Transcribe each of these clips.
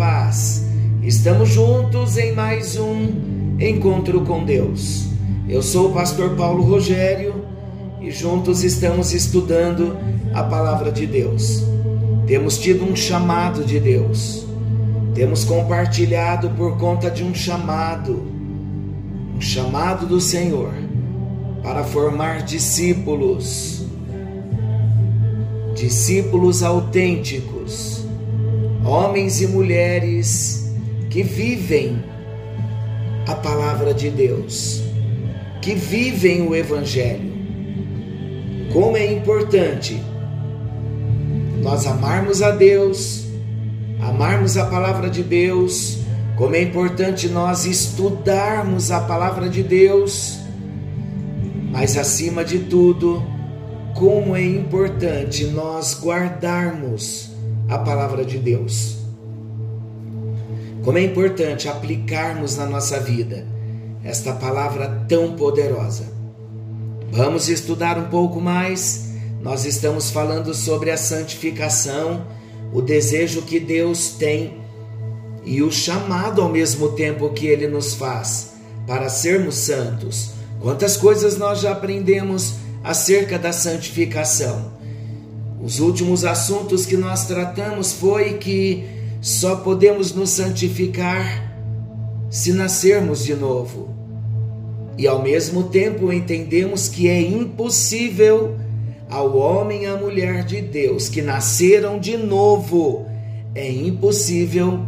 paz. Estamos juntos em mais um encontro com Deus. Eu sou o pastor Paulo Rogério e juntos estamos estudando a palavra de Deus. Temos tido um chamado de Deus. Temos compartilhado por conta de um chamado, um chamado do Senhor para formar discípulos, discípulos autênticos, homens e mulheres que vivem a palavra de Deus, que vivem o Evangelho. Como é importante nós amarmos a Deus, amarmos a palavra de Deus, como é importante nós estudarmos a palavra de Deus mas acima de tudo, como é importante nós guardarmos a palavra de Deus. Como é importante aplicarmos na nossa vida esta palavra tão poderosa. Vamos estudar um pouco mais. Nós estamos falando sobre a santificação, o desejo que Deus tem e o chamado ao mesmo tempo que ele nos faz para sermos santos Quantas coisas nós já aprendemos acerca da santificação? Os últimos assuntos que nós tratamos foi que só podemos nos santificar se nascermos de novo. E ao mesmo tempo entendemos que é impossível ao homem e à mulher de Deus que nasceram de novo, é impossível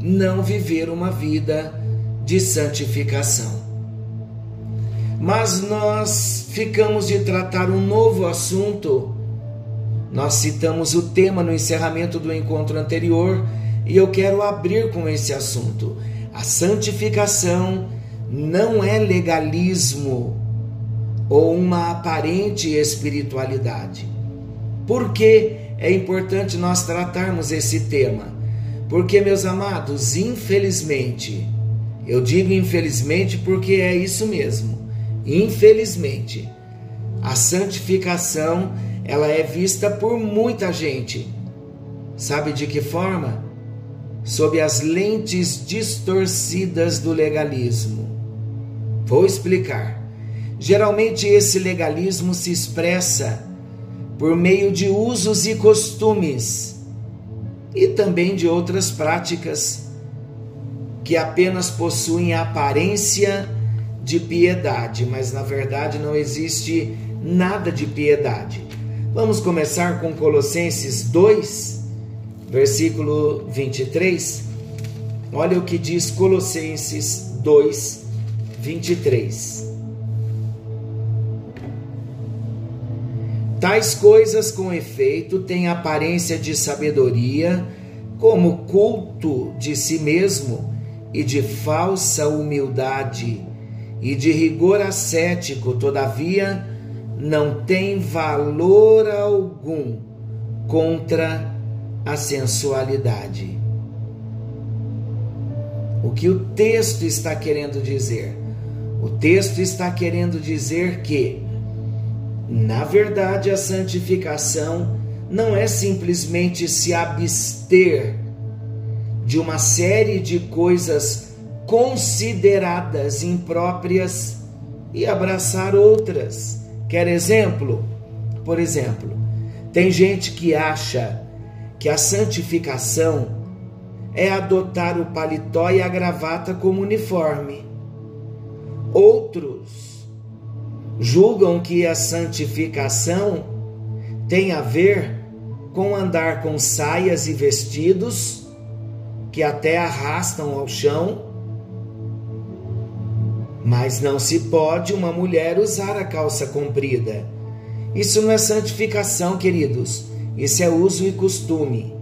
não viver uma vida de santificação mas nós ficamos de tratar um novo assunto. Nós citamos o tema no encerramento do encontro anterior e eu quero abrir com esse assunto. A santificação não é legalismo ou uma aparente espiritualidade. Por que é importante nós tratarmos esse tema? Porque, meus amados, infelizmente, eu digo infelizmente porque é isso mesmo Infelizmente, a santificação ela é vista por muita gente. Sabe de que forma? Sob as lentes distorcidas do legalismo. Vou explicar. Geralmente esse legalismo se expressa por meio de usos e costumes e também de outras práticas que apenas possuem a aparência de piedade, mas na verdade não existe nada de piedade. Vamos começar com Colossenses 2, versículo 23. Olha o que diz Colossenses 2, 23. Tais coisas, com efeito, têm aparência de sabedoria, como culto de si mesmo e de falsa humildade e de rigor ascético, todavia, não tem valor algum contra a sensualidade. O que o texto está querendo dizer? O texto está querendo dizer que, na verdade, a santificação não é simplesmente se abster de uma série de coisas consideradas impróprias e abraçar outras. Quer exemplo? Por exemplo, tem gente que acha que a santificação é adotar o paletó e a gravata como uniforme. Outros julgam que a santificação tem a ver com andar com saias e vestidos que até arrastam ao chão mas não se pode uma mulher usar a calça comprida. Isso não é santificação, queridos. Isso é uso e costume.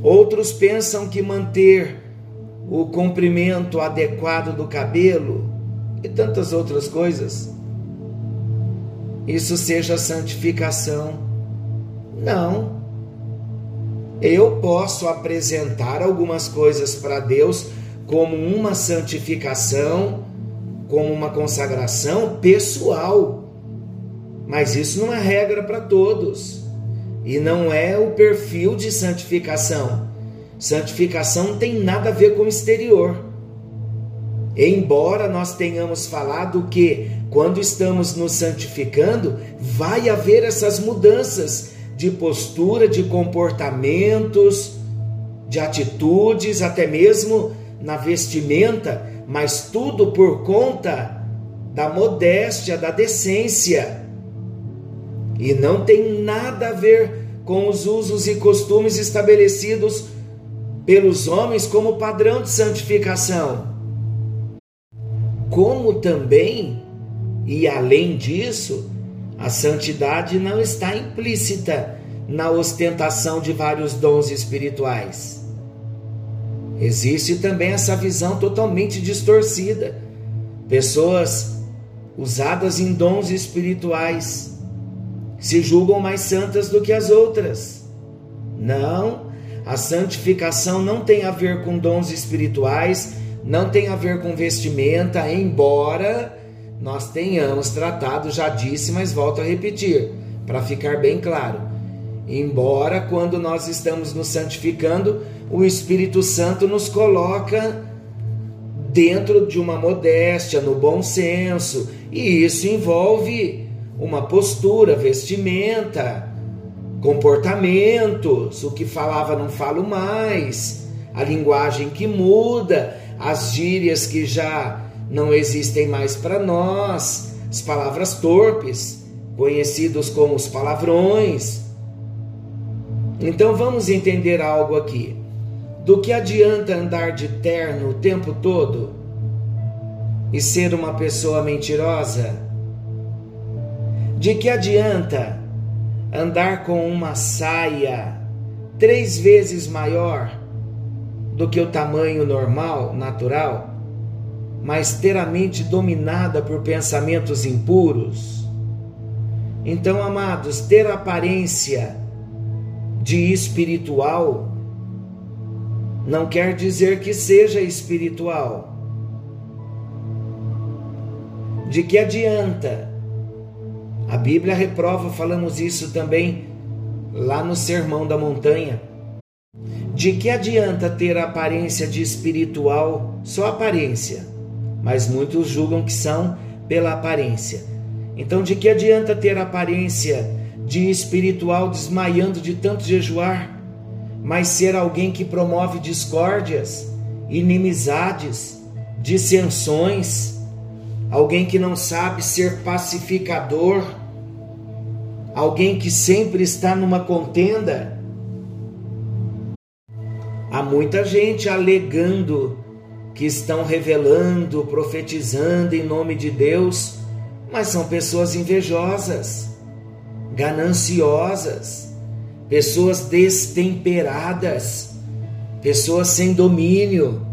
Outros pensam que manter o comprimento adequado do cabelo e tantas outras coisas, isso seja santificação. Não. Eu posso apresentar algumas coisas para Deus como uma santificação como uma consagração pessoal. Mas isso não é regra para todos. E não é o perfil de santificação. Santificação tem nada a ver com o exterior. Embora nós tenhamos falado que quando estamos nos santificando, vai haver essas mudanças de postura, de comportamentos, de atitudes, até mesmo na vestimenta, mas tudo por conta da modéstia, da decência. E não tem nada a ver com os usos e costumes estabelecidos pelos homens como padrão de santificação. Como também, e além disso, a santidade não está implícita na ostentação de vários dons espirituais. Existe também essa visão totalmente distorcida. Pessoas usadas em dons espirituais se julgam mais santas do que as outras. Não, a santificação não tem a ver com dons espirituais, não tem a ver com vestimenta, embora nós tenhamos tratado, já disse, mas volto a repetir, para ficar bem claro. Embora quando nós estamos nos santificando, o Espírito Santo nos coloca dentro de uma modéstia, no bom senso, e isso envolve uma postura, vestimenta, comportamentos, o que falava não falo mais, a linguagem que muda, as gírias que já não existem mais para nós, as palavras torpes, conhecidos como os palavrões. Então vamos entender algo aqui. Do que adianta andar de terno o tempo todo e ser uma pessoa mentirosa? De que adianta andar com uma saia três vezes maior do que o tamanho normal, natural, mas ter a mente dominada por pensamentos impuros? Então, amados, ter aparência de espiritual não quer dizer que seja espiritual. De que adianta? A Bíblia reprova, falamos isso também lá no Sermão da Montanha. De que adianta ter a aparência de espiritual, só aparência, mas muitos julgam que são pela aparência. Então, de que adianta ter a aparência de espiritual desmaiando de tanto jejuar? Mas ser alguém que promove discórdias, inimizades, dissensões, alguém que não sabe ser pacificador, alguém que sempre está numa contenda. Há muita gente alegando que estão revelando, profetizando em nome de Deus, mas são pessoas invejosas, gananciosas pessoas destemperadas, pessoas sem domínio.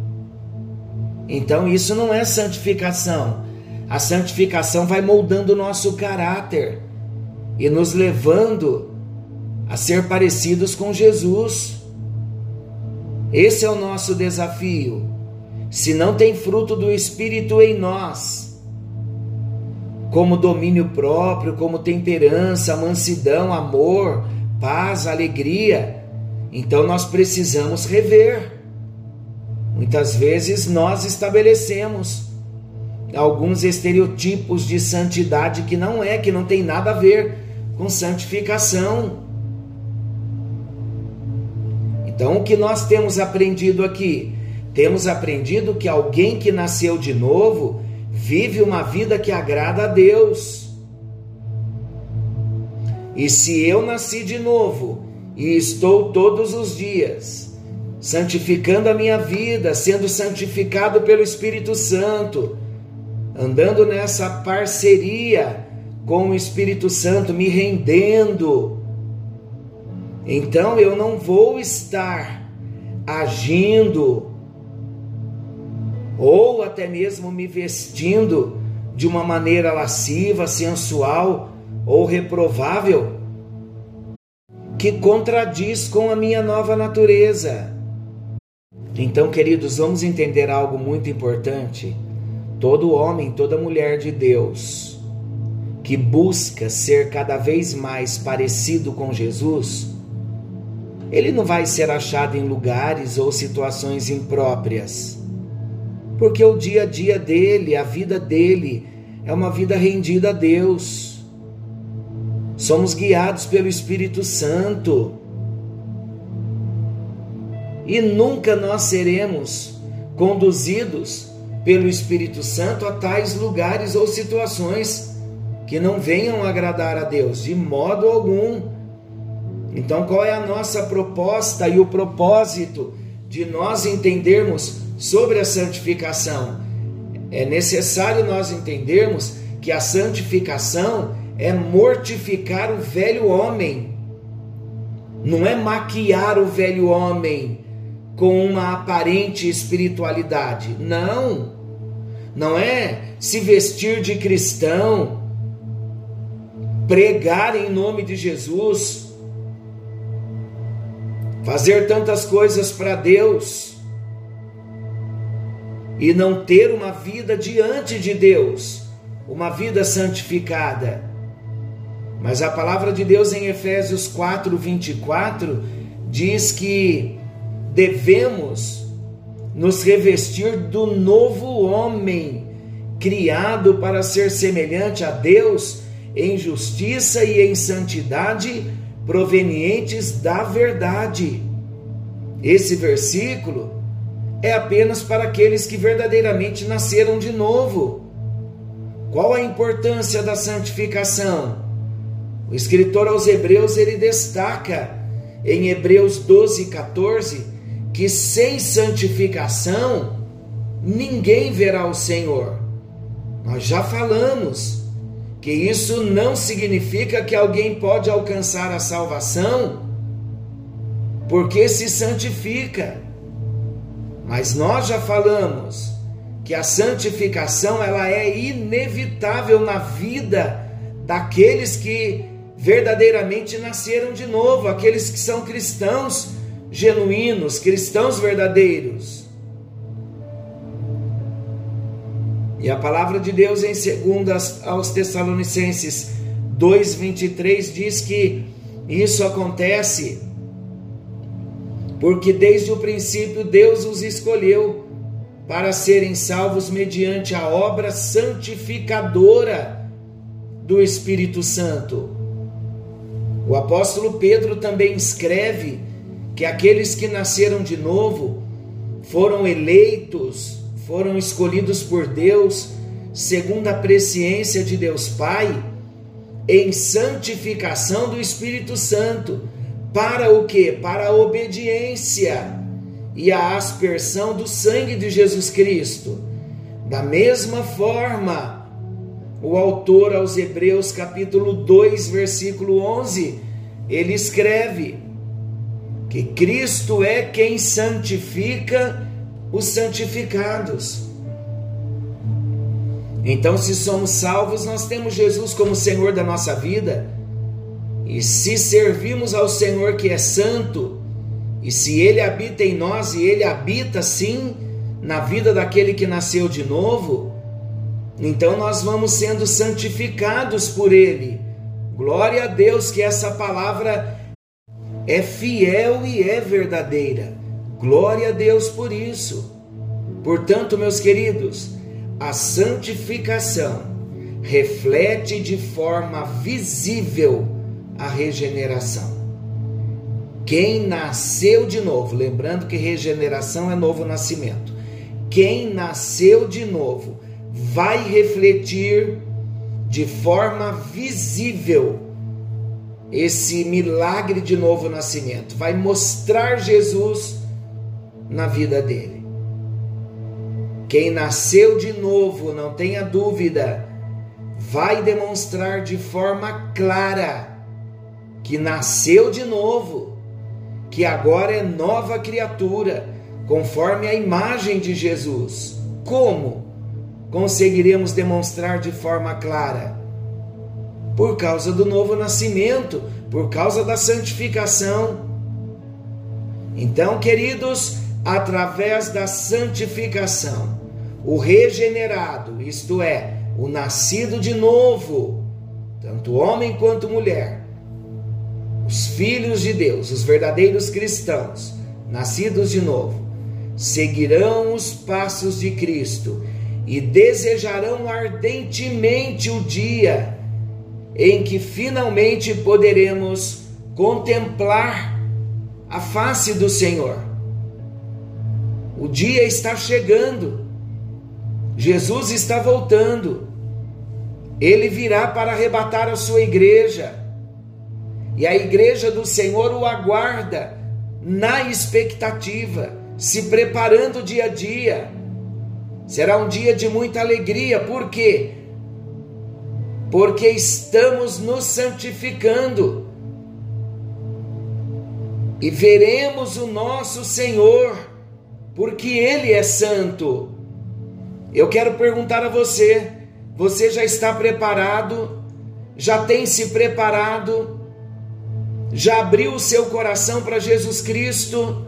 Então isso não é santificação. A santificação vai moldando o nosso caráter e nos levando a ser parecidos com Jesus. Esse é o nosso desafio. Se não tem fruto do Espírito em nós, como domínio próprio, como temperança, mansidão, amor, paz, alegria. Então nós precisamos rever. Muitas vezes nós estabelecemos alguns estereotipos de santidade que não é, que não tem nada a ver com santificação. Então, o que nós temos aprendido aqui? Temos aprendido que alguém que nasceu de novo vive uma vida que agrada a Deus. E se eu nasci de novo e estou todos os dias santificando a minha vida, sendo santificado pelo Espírito Santo, andando nessa parceria com o Espírito Santo, me rendendo, então eu não vou estar agindo ou até mesmo me vestindo de uma maneira lasciva, sensual, ou reprovável que contradiz com a minha nova natureza. Então, queridos, vamos entender algo muito importante. Todo homem, toda mulher de Deus que busca ser cada vez mais parecido com Jesus, ele não vai ser achado em lugares ou situações impróprias. Porque o dia a dia dele, a vida dele, é uma vida rendida a Deus. Somos guiados pelo Espírito Santo. E nunca nós seremos conduzidos pelo Espírito Santo a tais lugares ou situações que não venham agradar a Deus de modo algum. Então, qual é a nossa proposta e o propósito de nós entendermos sobre a santificação? É necessário nós entendermos que a santificação é mortificar o velho homem, não é maquiar o velho homem com uma aparente espiritualidade, não, não é se vestir de cristão pregar em nome de Jesus, fazer tantas coisas para Deus e não ter uma vida diante de Deus, uma vida santificada. Mas a palavra de Deus em Efésios 4, 24 diz que devemos nos revestir do novo homem, criado para ser semelhante a Deus em justiça e em santidade provenientes da verdade. Esse versículo é apenas para aqueles que verdadeiramente nasceram de novo. Qual a importância da santificação? O escritor aos Hebreus ele destaca em Hebreus 12, 14 que sem santificação ninguém verá o Senhor. Nós já falamos que isso não significa que alguém pode alcançar a salvação porque se santifica. Mas nós já falamos que a santificação ela é inevitável na vida daqueles que verdadeiramente nasceram de novo, aqueles que são cristãos genuínos, cristãos verdadeiros. E a palavra de Deus em 2 aos Tessalonicenses 2:23 diz que isso acontece porque desde o princípio Deus os escolheu para serem salvos mediante a obra santificadora do Espírito Santo. O apóstolo Pedro também escreve que aqueles que nasceram de novo foram eleitos foram escolhidos por Deus segundo a presciência de Deus Pai em santificação do Espírito Santo. Para o que? Para a obediência e a aspersão do sangue de Jesus Cristo. Da mesma forma, o autor aos Hebreus, capítulo 2, versículo 11, ele escreve que Cristo é quem santifica os santificados. Então, se somos salvos, nós temos Jesus como Senhor da nossa vida. E se servimos ao Senhor que é santo, e se Ele habita em nós, e Ele habita sim na vida daquele que nasceu de novo, então nós vamos sendo santificados por Ele. Glória a Deus que essa palavra é fiel e é verdadeira. Glória a Deus por isso. Portanto, meus queridos, a santificação reflete de forma visível a regeneração. Quem nasceu de novo, lembrando que regeneração é novo nascimento. Quem nasceu de novo vai refletir de forma visível esse milagre de novo nascimento, vai mostrar Jesus na vida dele. Quem nasceu de novo, não tenha dúvida, vai demonstrar de forma clara que nasceu de novo, que agora é nova criatura, conforme a imagem de Jesus. Como conseguiremos demonstrar de forma clara? Por causa do novo nascimento, por causa da santificação. Então, queridos, através da santificação. O regenerado, isto é, o nascido de novo, tanto homem quanto mulher, os filhos de Deus, os verdadeiros cristãos, nascidos de novo, seguirão os passos de Cristo e desejarão ardentemente o dia em que finalmente poderemos contemplar a face do Senhor. O dia está chegando, Jesus está voltando, ele virá para arrebatar a sua igreja, e a igreja do Senhor o aguarda na expectativa, se preparando dia a dia. Será um dia de muita alegria, por quê? Porque estamos nos santificando e veremos o nosso Senhor, porque Ele é santo. Eu quero perguntar a você: você já está preparado? Já tem se preparado? Já abriu o seu coração para Jesus Cristo?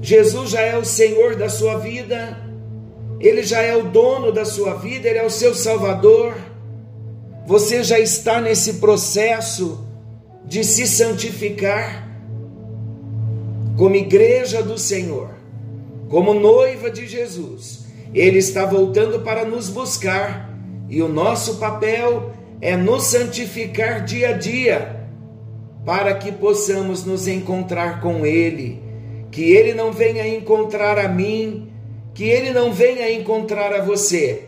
Jesus já é o Senhor da sua vida? Ele já é o dono da sua vida? Ele é o seu Salvador? Você já está nesse processo de se santificar? como igreja do Senhor, como noiva de Jesus, Ele está voltando para nos buscar e o nosso papel é nos santificar dia a dia, para que possamos nos encontrar com Ele, que Ele não venha encontrar a mim, que Ele não venha encontrar a você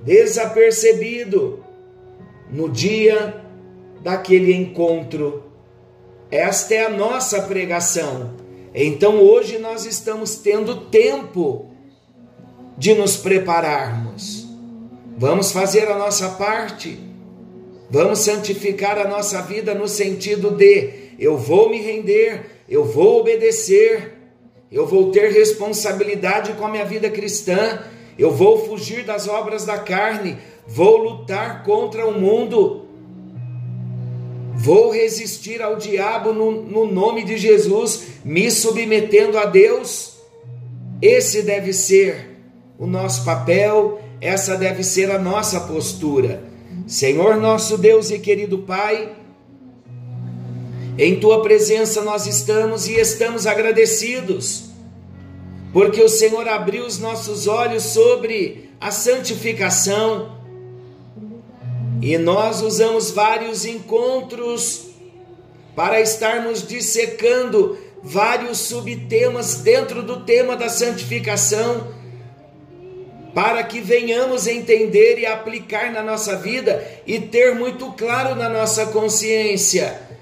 desapercebido no dia daquele encontro. Esta é a nossa pregação então hoje nós estamos tendo tempo de nos prepararmos. Vamos fazer a nossa parte. Vamos santificar a nossa vida no sentido de eu vou me render, eu vou obedecer, eu vou ter responsabilidade com a minha vida cristã, eu vou fugir das obras da carne, vou lutar contra o mundo, Vou resistir ao diabo no, no nome de Jesus, me submetendo a Deus. Esse deve ser o nosso papel, essa deve ser a nossa postura. Senhor nosso Deus e querido Pai, em tua presença nós estamos e estamos agradecidos, porque o Senhor abriu os nossos olhos sobre a santificação. E nós usamos vários encontros para estarmos dissecando vários subtemas dentro do tema da santificação, para que venhamos entender e aplicar na nossa vida e ter muito claro na nossa consciência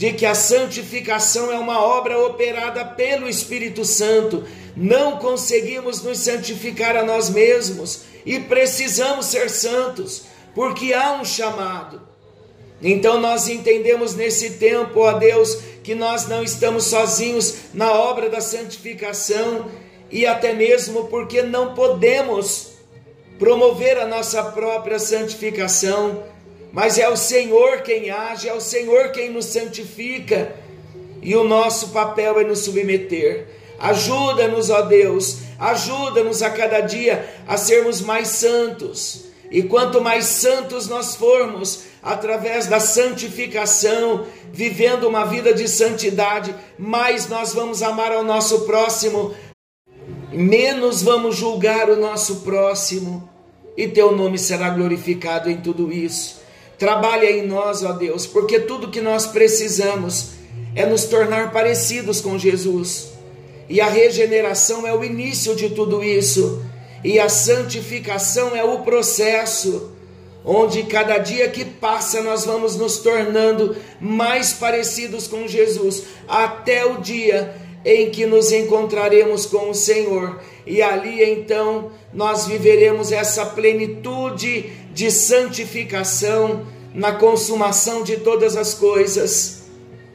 de que a santificação é uma obra operada pelo Espírito Santo. Não conseguimos nos santificar a nós mesmos e precisamos ser santos porque há um chamado. Então nós entendemos nesse tempo, ó Deus, que nós não estamos sozinhos na obra da santificação e até mesmo porque não podemos promover a nossa própria santificação, mas é o Senhor quem age, é o Senhor quem nos santifica e o nosso papel é nos submeter. Ajuda-nos, ó Deus, ajuda-nos a cada dia a sermos mais santos e quanto mais santos nós formos, através da santificação, vivendo uma vida de santidade, mais nós vamos amar ao nosso próximo, menos vamos julgar o nosso próximo, e teu nome será glorificado em tudo isso. Trabalha em nós, ó Deus, porque tudo que nós precisamos é nos tornar parecidos com Jesus. E a regeneração é o início de tudo isso e a santificação é o processo onde cada dia que passa nós vamos nos tornando mais parecidos com Jesus, até o dia em que nos encontraremos com o Senhor. E ali então nós viveremos essa plenitude de santificação na consumação de todas as coisas.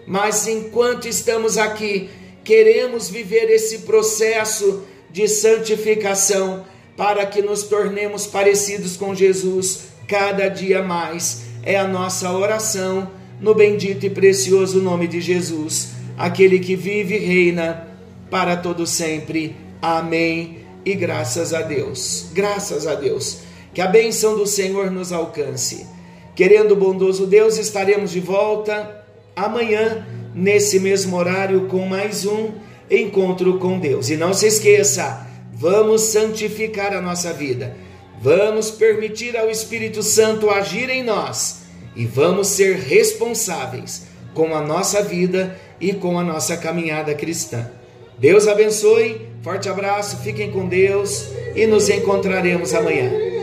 Mas enquanto estamos aqui, queremos viver esse processo de santificação para que nos tornemos parecidos com Jesus cada dia mais. É a nossa oração no bendito e precioso nome de Jesus, aquele que vive e reina para todo sempre. Amém. E graças a Deus. Graças a Deus. Que a bênção do Senhor nos alcance. Querendo o bondoso Deus, estaremos de volta amanhã, nesse mesmo horário, com mais um encontro com Deus. E não se esqueça, vamos santificar a nossa vida, vamos permitir ao Espírito Santo agir em nós e vamos ser responsáveis com a nossa vida e com a nossa caminhada cristã. Deus abençoe, forte abraço, fiquem com Deus e nos encontraremos amanhã.